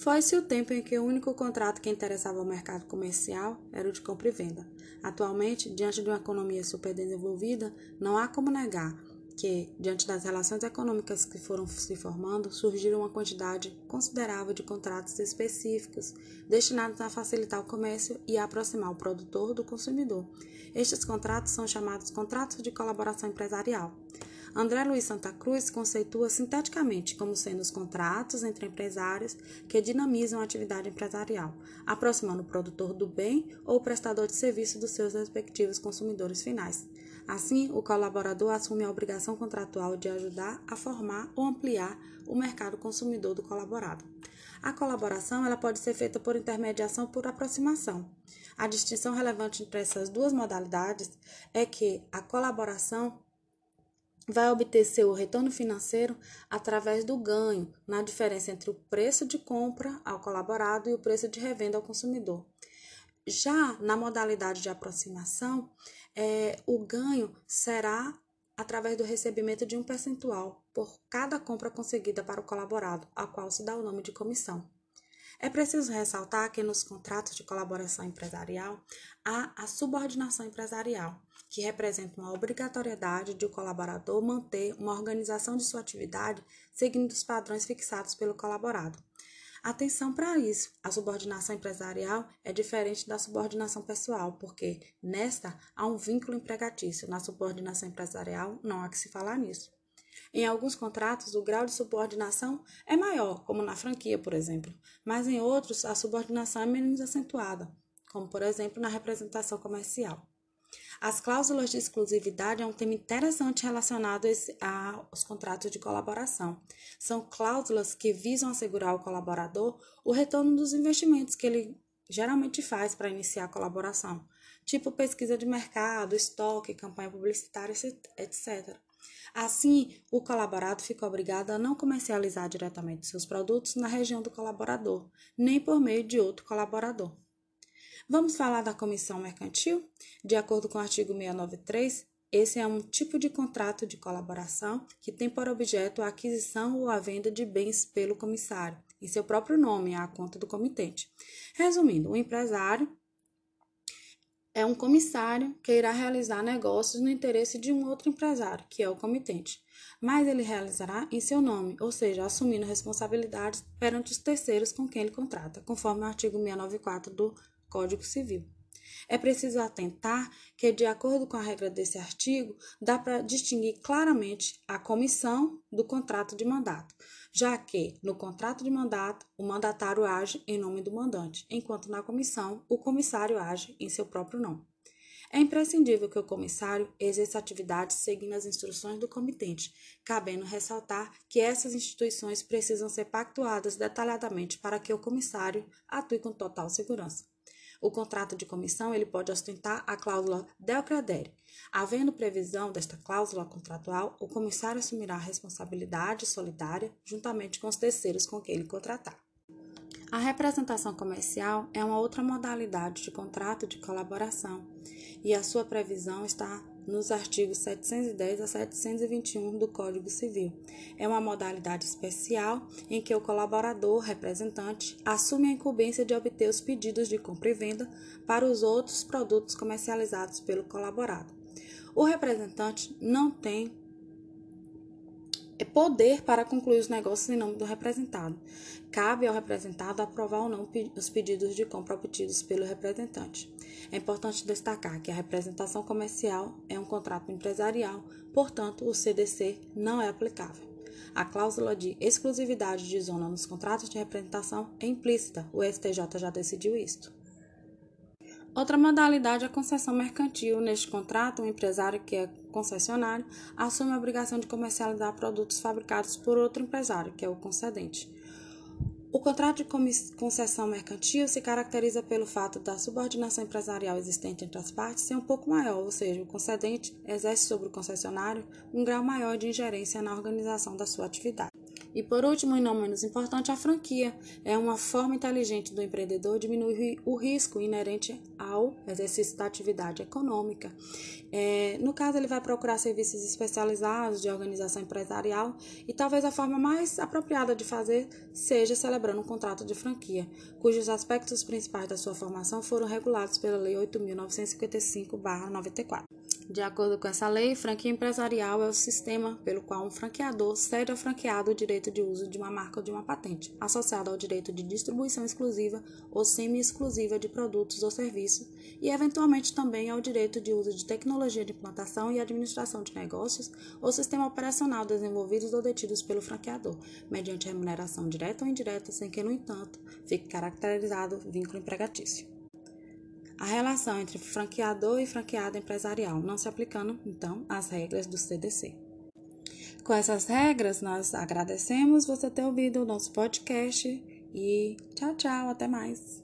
Foi-se o tempo em que o único contrato que interessava ao mercado comercial era o de compra e venda. Atualmente, diante de uma economia superdesenvolvida, não há como negar que, diante das relações econômicas que foram se formando, surgiram uma quantidade considerável de contratos específicos destinados a facilitar o comércio e a aproximar o produtor do consumidor. Estes contratos são chamados contratos de colaboração empresarial. André Luiz Santa Cruz conceitua sinteticamente como sendo os contratos entre empresários que dinamizam a atividade empresarial, aproximando o produtor do bem ou o prestador de serviço dos seus respectivos consumidores finais. Assim, o colaborador assume a obrigação contratual de ajudar a formar ou ampliar o mercado consumidor do colaborado. A colaboração ela pode ser feita por intermediação por aproximação. A distinção relevante entre essas duas modalidades é que a colaboração vai obter seu retorno financeiro através do ganho na diferença entre o preço de compra ao colaborado e o preço de revenda ao consumidor. Já na modalidade de aproximação, é, o ganho será através do recebimento de um percentual por cada compra conseguida para o colaborado, a qual se dá o nome de comissão. É preciso ressaltar que nos contratos de colaboração empresarial há a subordinação empresarial, que representa uma obrigatoriedade de o colaborador manter uma organização de sua atividade seguindo os padrões fixados pelo colaborado. Atenção para isso. A subordinação empresarial é diferente da subordinação pessoal, porque nesta há um vínculo empregatício. Na subordinação empresarial, não há que se falar nisso. Em alguns contratos, o grau de subordinação é maior, como na franquia, por exemplo, mas em outros, a subordinação é menos acentuada, como, por exemplo, na representação comercial. As cláusulas de exclusividade é um tema interessante relacionado aos contratos de colaboração. São cláusulas que visam assegurar ao colaborador o retorno dos investimentos que ele geralmente faz para iniciar a colaboração, tipo pesquisa de mercado, estoque, campanha publicitária, etc. Assim, o colaborado fica obrigado a não comercializar diretamente seus produtos na região do colaborador, nem por meio de outro colaborador. Vamos falar da comissão mercantil? De acordo com o artigo 693, esse é um tipo de contrato de colaboração que tem por objeto a aquisição ou a venda de bens pelo comissário, em seu próprio nome, à conta do comitente. Resumindo, o empresário é um comissário que irá realizar negócios no interesse de um outro empresário, que é o comitente, mas ele realizará em seu nome, ou seja, assumindo responsabilidades perante os terceiros com quem ele contrata, conforme o artigo 694 do Código Civil. É preciso atentar que, de acordo com a regra desse artigo, dá para distinguir claramente a comissão do contrato de mandato, já que, no contrato de mandato, o mandatário age em nome do mandante, enquanto na comissão, o comissário age em seu próprio nome. É imprescindível que o comissário exerça atividades seguindo as instruções do comitente, cabendo ressaltar que essas instituições precisam ser pactuadas detalhadamente para que o comissário atue com total segurança. O contrato de comissão ele pode ostentar a cláusula del credere. Havendo previsão desta cláusula contratual, o comissário assumirá a responsabilidade solidária juntamente com os terceiros com quem ele contratar. A representação comercial é uma outra modalidade de contrato de colaboração e a sua previsão está nos artigos 710 a 721 do Código Civil. É uma modalidade especial em que o colaborador representante assume a incumbência de obter os pedidos de compra e venda para os outros produtos comercializados pelo colaborado. O representante não tem é poder para concluir os negócios em nome do representado. Cabe ao representado aprovar ou não os pedidos de compra obtidos pelo representante. É importante destacar que a representação comercial é um contrato empresarial, portanto, o CDC não é aplicável. A cláusula de exclusividade de zona nos contratos de representação é implícita, o STJ já decidiu isto. Outra modalidade é a concessão mercantil. Neste contrato, o empresário que é concessionário assume a obrigação de comercializar produtos fabricados por outro empresário, que é o concedente. O contrato de concessão mercantil se caracteriza pelo fato da subordinação empresarial existente entre as partes ser um pouco maior, ou seja, o concedente exerce sobre o concessionário um grau maior de ingerência na organização da sua atividade. E por último, e não menos importante, a franquia é uma forma inteligente do empreendedor diminuir o risco inerente ao exercício da atividade econômica. É, no caso, ele vai procurar serviços especializados de organização empresarial e talvez a forma mais apropriada de fazer seja celebrando um contrato de franquia, cujos aspectos principais da sua formação foram regulados pela Lei 8.955-94. De acordo com essa lei, franquia empresarial é o sistema pelo qual um franqueador cede ao franqueado o direito de uso de uma marca ou de uma patente, associado ao direito de distribuição exclusiva ou semi-exclusiva de produtos ou serviços, e eventualmente também ao direito de uso de tecnologia de implantação e administração de negócios ou sistema operacional desenvolvidos ou detidos pelo franqueador, mediante remuneração direta ou indireta, sem que, no entanto, fique caracterizado vínculo empregatício a relação entre franqueador e franqueado empresarial, não se aplicando, então, as regras do CDC. Com essas regras, nós agradecemos você ter ouvido o nosso podcast e tchau, tchau, até mais.